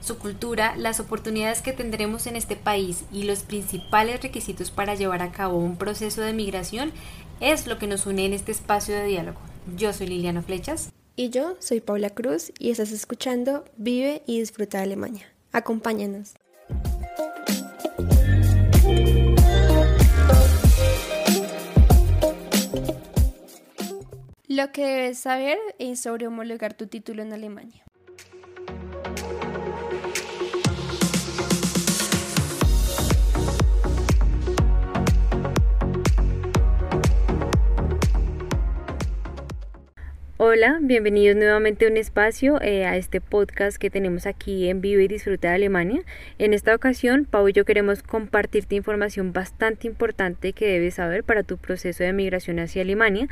Su cultura, las oportunidades que tendremos en este país y los principales requisitos para llevar a cabo un proceso de migración es lo que nos une en este espacio de diálogo. Yo soy Liliana Flechas. Y yo soy Paula Cruz y estás escuchando Vive y Disfruta de Alemania. Acompáñanos. Lo que debes saber es sobre homologar tu título en Alemania. Hola, bienvenidos nuevamente a un espacio, eh, a este podcast que tenemos aquí en Vive y Disfruta de Alemania. En esta ocasión, Pau y yo queremos compartirte información bastante importante que debes saber para tu proceso de migración hacia Alemania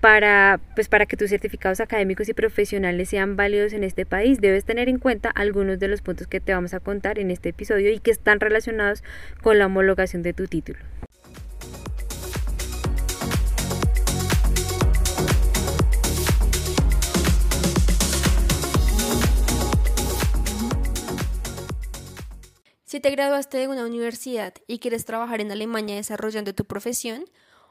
para, pues para que tus certificados académicos y profesionales sean válidos en este país, debes tener en cuenta algunos de los puntos que te vamos a contar en este episodio y que están relacionados con la homologación de tu título. Si te graduaste de una universidad y quieres trabajar en Alemania desarrollando tu profesión,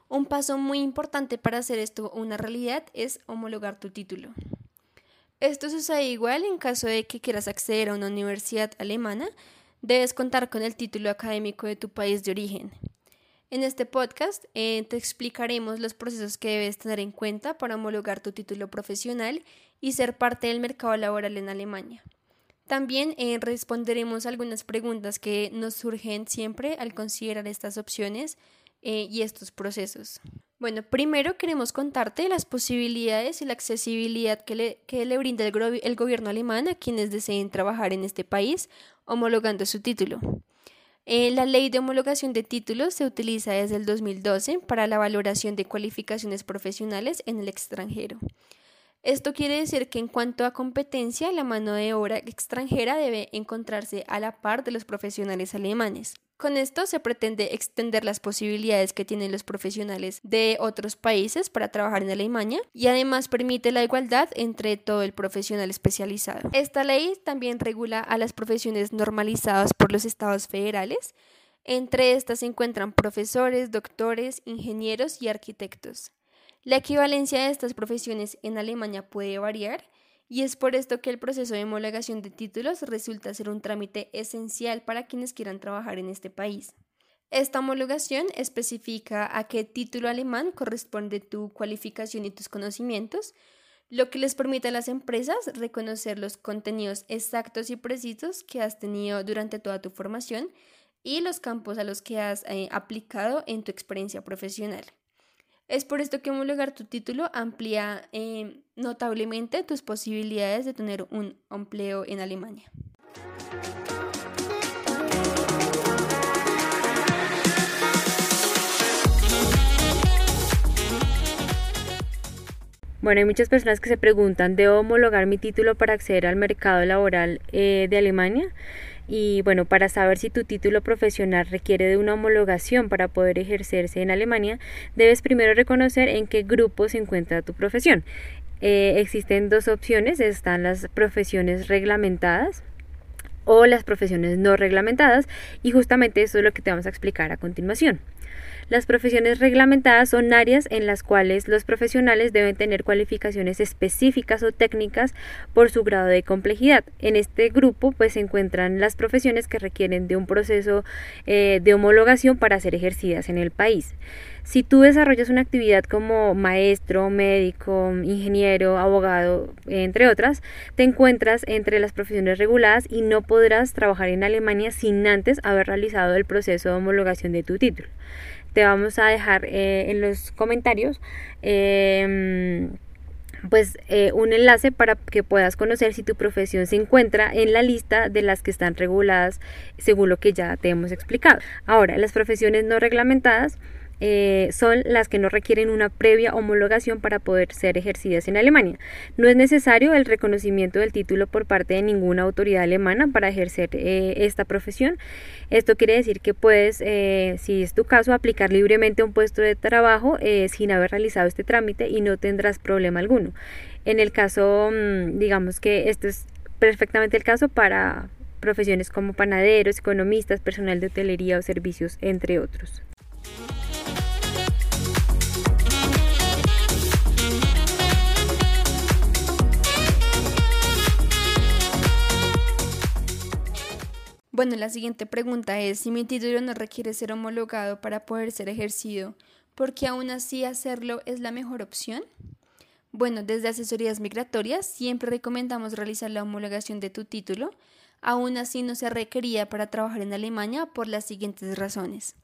un paso muy importante para hacer esto una realidad es homologar tu título. Esto sucede igual en caso de que quieras acceder a una universidad alemana, debes contar con el título académico de tu país de origen. En este podcast eh, te explicaremos los procesos que debes tener en cuenta para homologar tu título profesional y ser parte del mercado laboral en Alemania. También eh, responderemos algunas preguntas que nos surgen siempre al considerar estas opciones eh, y estos procesos. Bueno, primero queremos contarte las posibilidades y la accesibilidad que le, que le brinda el, el gobierno alemán a quienes deseen trabajar en este país homologando su título. Eh, la ley de homologación de títulos se utiliza desde el 2012 para la valoración de cualificaciones profesionales en el extranjero. Esto quiere decir que en cuanto a competencia, la mano de obra extranjera debe encontrarse a la par de los profesionales alemanes. Con esto se pretende extender las posibilidades que tienen los profesionales de otros países para trabajar en Alemania y además permite la igualdad entre todo el profesional especializado. Esta ley también regula a las profesiones normalizadas por los estados federales. Entre estas se encuentran profesores, doctores, ingenieros y arquitectos. La equivalencia de estas profesiones en Alemania puede variar y es por esto que el proceso de homologación de títulos resulta ser un trámite esencial para quienes quieran trabajar en este país. Esta homologación especifica a qué título alemán corresponde tu cualificación y tus conocimientos, lo que les permite a las empresas reconocer los contenidos exactos y precisos que has tenido durante toda tu formación y los campos a los que has eh, aplicado en tu experiencia profesional. Es por esto que homologar tu título amplía eh, notablemente tus posibilidades de tener un empleo en Alemania. Bueno, hay muchas personas que se preguntan, ¿debo homologar mi título para acceder al mercado laboral eh, de Alemania? Y bueno, para saber si tu título profesional requiere de una homologación para poder ejercerse en Alemania, debes primero reconocer en qué grupo se encuentra tu profesión. Eh, existen dos opciones, están las profesiones reglamentadas o las profesiones no reglamentadas y justamente eso es lo que te vamos a explicar a continuación. Las profesiones reglamentadas son áreas en las cuales los profesionales deben tener cualificaciones específicas o técnicas por su grado de complejidad. En este grupo pues se encuentran las profesiones que requieren de un proceso eh, de homologación para ser ejercidas en el país. Si tú desarrollas una actividad como maestro, médico, ingeniero, abogado, entre otras, te encuentras entre las profesiones reguladas y no podrás trabajar en Alemania sin antes haber realizado el proceso de homologación de tu título te vamos a dejar eh, en los comentarios em, pues eh, un enlace para que puedas conocer si tu profesión se encuentra en la lista de las que están reguladas según lo que ya te hemos explicado. Ahora, las profesiones no reglamentadas eh, son las que no requieren una previa homologación para poder ser ejercidas en Alemania. No es necesario el reconocimiento del título por parte de ninguna autoridad alemana para ejercer eh, esta profesión. Esto quiere decir que puedes, eh, si es tu caso, aplicar libremente a un puesto de trabajo sin haber realizado este trámite y no tendrás problema alguno. En el caso, mm, digamos que esto es perfectamente el caso para profesiones como panaderos, economistas, personal de hotelería o servicios, entre otros. Bueno, la siguiente pregunta es, si mi título no requiere ser homologado para poder ser ejercido, ¿por qué aún así hacerlo es la mejor opción? Bueno, desde asesorías migratorias siempre recomendamos realizar la homologación de tu título, aún así no se requería para trabajar en Alemania por las siguientes razones.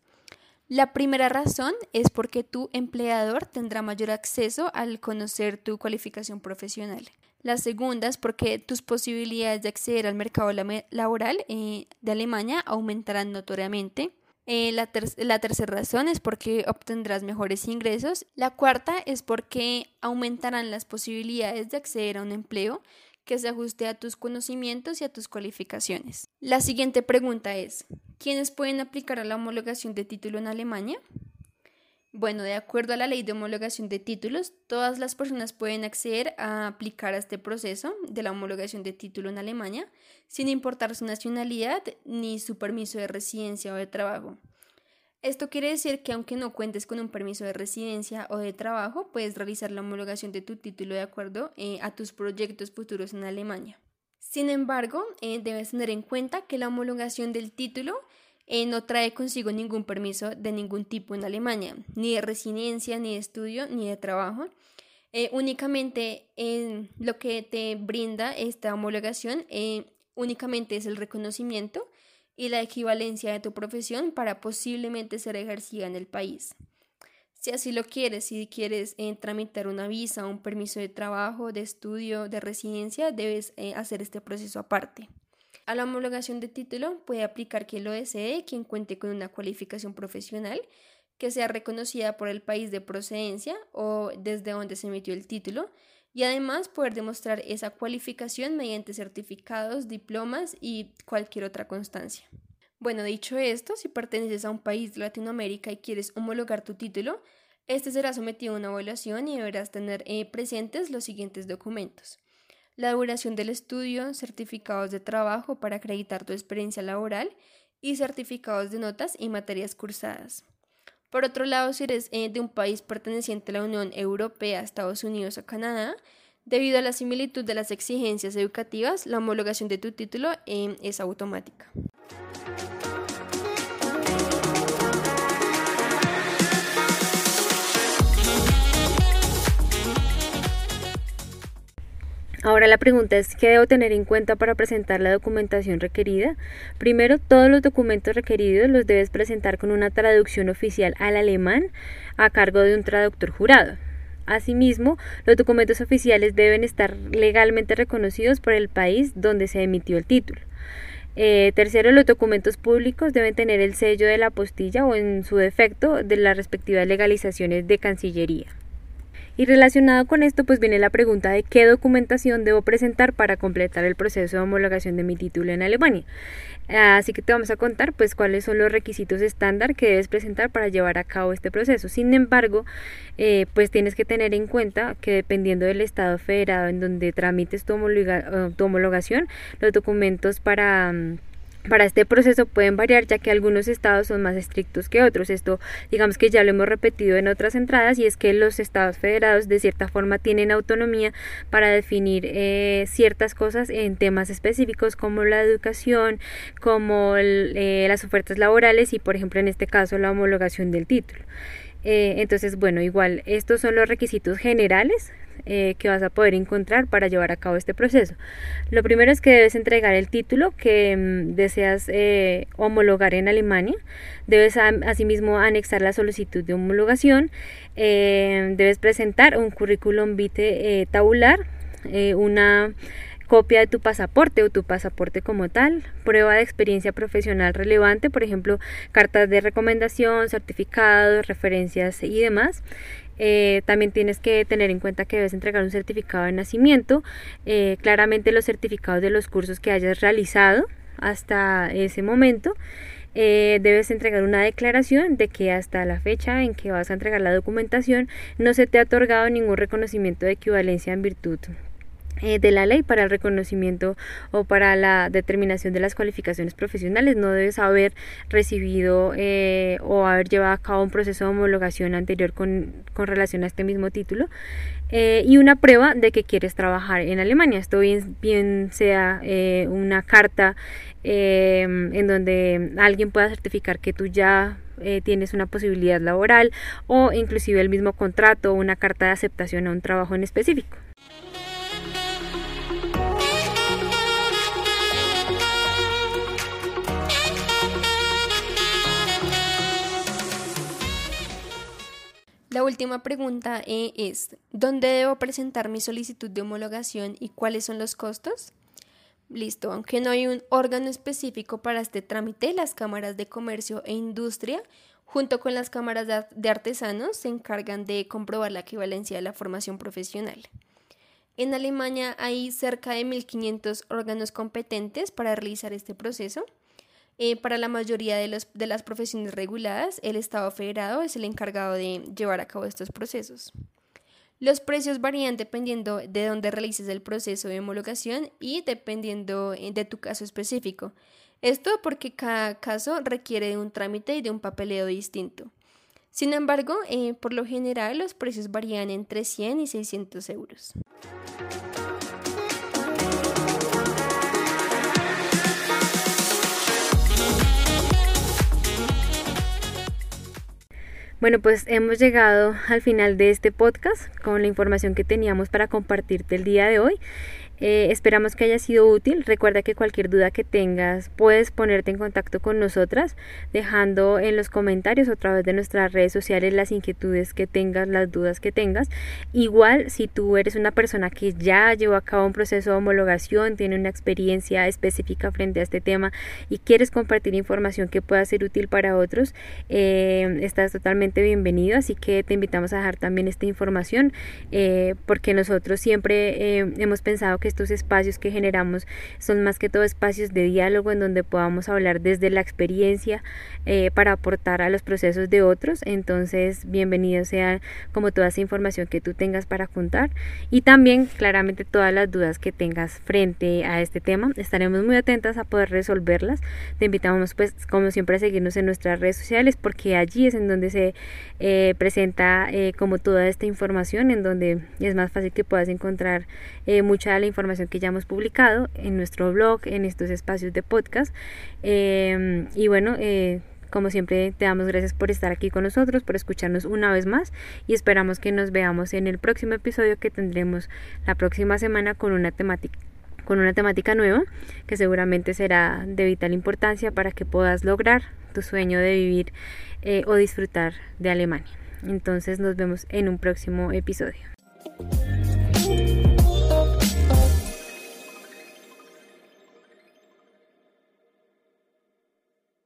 La primera razón es porque tu empleador tendrá mayor acceso al conocer tu cualificación profesional. La segunda es porque tus posibilidades de acceder al mercado laboral eh, de Alemania aumentarán notoriamente. Eh, la, la, tercera razón es porque obtendrás mejores ingresos. La cuarta es porque aumentarán las posibilidades de acceder a un empleo que se ajuste a tus conocimientos y a tus cualificaciones. La siguiente pregunta es, ¿quiénes pueden aplicar a la homologación de título en Alemania? Bueno, de acuerdo a la ley de homologación de títulos, todas las personas pueden acceder a aplicar a este proceso de la homologación de título en Alemania, sin importar su nacionalidad ni su permiso de residencia o de trabajo. Esto quiere decir que aunque no cuentes con un permiso de residencia o de trabajo, puedes realizar la homologación de tu título de acuerdo eh, a tus proyectos futuros en Alemania. Sin embargo, eh, debes tener en cuenta que la homologación del título eh, no trae consigo ningún permiso de ningún tipo en Alemania, ni de residencia, ni de estudio, ni de trabajo. Eh, únicamente en lo que te brinda esta homologación eh, únicamente es el reconocimiento y la equivalencia de tu profesión para posiblemente ser ejercida en el país. Si así lo quieres, si quieres tramitar una visa, un permiso de trabajo, de estudio, de residencia, debes hacer este proceso aparte. A la homologación de título puede aplicar quien lo desee, quien cuente con una cualificación profesional que sea reconocida por el país de procedencia o desde donde se emitió el título y además poder demostrar esa cualificación mediante certificados, diplomas y cualquier otra constancia. Bueno, dicho esto, si perteneces a un país de Latinoamérica y quieres homologar tu título, este será sometido a una evaluación y deberás tener eh, presentes los siguientes documentos la duración del estudio, certificados de trabajo para acreditar tu experiencia laboral y certificados de notas y materias cursadas. Por otro lado, si eres eh, de un país perteneciente a la Unión Europea, Estados Unidos o Canadá, debido a la similitud de las exigencias educativas, la homologación de tu título eh, es automática. Ahora la pregunta es qué debo tener en cuenta para presentar la documentación requerida. Primero, todos los documentos requeridos los debes presentar con una traducción oficial al alemán a cargo de un traductor jurado. Asimismo, los documentos oficiales deben estar legalmente reconocidos por el país donde se emitió el título. Eh, tercero, los documentos públicos deben tener el sello de la apostilla o en su defecto de las respectivas legalizaciones de Cancillería. Y relacionado con esto, pues viene la pregunta de qué documentación debo presentar para completar el proceso de homologación de mi título en Alemania. Así que te vamos a contar pues cuáles son los requisitos estándar que debes presentar para llevar a cabo este proceso. Sin embargo, eh, pues tienes que tener en cuenta que dependiendo del estado federado en donde tramites tu, tu homologación, los documentos para mm, para este proceso pueden variar ya que algunos estados son más estrictos que otros. Esto digamos que ya lo hemos repetido en otras entradas y es que los estados federados de cierta forma tienen autonomía para definir eh, ciertas cosas en temas específicos como la educación, como eh, las ofertas laborales y por ejemplo en este caso la homologación del título. Eh, entonces, bueno, igual estos son los requisitos generales eh, que vas a poder encontrar para llevar a cabo este proceso. Lo primero es que debes entregar el título que mm, deseas eh, homologar en Alemania. Debes asimismo anexar la solicitud de homologación. debes presentar un currículum vitae tabular, una copia de tu pasaporte o tu pasaporte como tal, prueba de experiencia profesional relevante, por ejemplo, cartas de recomendación, certificados, referencias y demás. Eh, también tienes que tener en cuenta que debes entregar un certificado de nacimiento, eh, claramente los certificados de los cursos que hayas realizado hasta ese momento. Eh, debes entregar una declaración de que hasta la fecha en que vas a entregar la documentación no se te ha otorgado ningún reconocimiento de equivalencia en virtud de la ley para el reconocimiento o para la determinación de las cualificaciones profesionales. No debes haber recibido eh, o haber llevado a cabo un proceso de homologación anterior con, relación a este mismo título. Eh, y una prueba de que quieres trabajar en Alemania. Esto bien, bien sea una carta en donde alguien pueda certificar que tú ya tienes una posibilidad laboral o inclusive el mismo contrato o una carta de aceptación a un trabajo en específico. La última pregunta eh, es, ¿dónde debo presentar mi solicitud de homologación y cuáles son los costos? Listo, aunque no hay un órgano específico para este trámite, las cámaras de comercio e industria, junto con las cámaras de artesanos, se encargan de comprobar la equivalencia de la formación profesional. En Alemania hay cerca de 1.500 órganos competentes para realizar este proceso eh, para la mayoría de, los, de las profesiones reguladas, el Estado federado es el encargado de llevar a cabo estos procesos. Los precios varían dependiendo de dónde realices el proceso de homologación y dependiendo eh, de tu caso específico. Esto porque cada caso requiere de un trámite y de un papeleo distinto. Sin embargo, eh, por lo general los precios varían entre 100 y 600 euros. Bueno, pues hemos llegado al final de este podcast con la información que teníamos para compartirte el día de hoy. Eh, esperamos que haya sido útil. Recuerda que cualquier duda que tengas puedes ponerte en contacto con nosotras dejando en los comentarios o a través de nuestras redes sociales las inquietudes que tengas, las dudas que tengas. Igual si tú eres una persona que ya llevó a cabo un proceso de homologación, tiene una experiencia específica frente a este tema y quieres compartir información que pueda ser útil para otros, eh, estás totalmente bienvenido. Así que te invitamos a dejar también esta información eh, porque nosotros siempre hemos pensado que estos espacios que generamos son más que todo espacios de diálogo en donde podamos hablar desde la experiencia eh, para aportar a los procesos de otros. Entonces, bienvenido sea como toda esa información que tú tengas para contar y también claramente todas las dudas que tengas frente a este tema. Estaremos muy atentas a poder resolverlas. Te invitamos pues como siempre a seguirnos en nuestras redes sociales porque allí es en donde se eh, presenta eh, como toda esta información en donde es más fácil que puedas encontrar mucha de la información que ya hemos publicado en nuestro blog, en estos espacios de podcast. Em, y bueno, eh, como siempre, te damos gracias por estar aquí con nosotros, por escucharnos una vez más y esperamos que nos veamos en el próximo episodio que tendremos la próxima semana con una temática con una temática nueva que seguramente será de vital importancia para que puedas lograr tu sueño de vivir eh, o disfrutar de Alemania. Entonces nos vemos en un próximo episodio.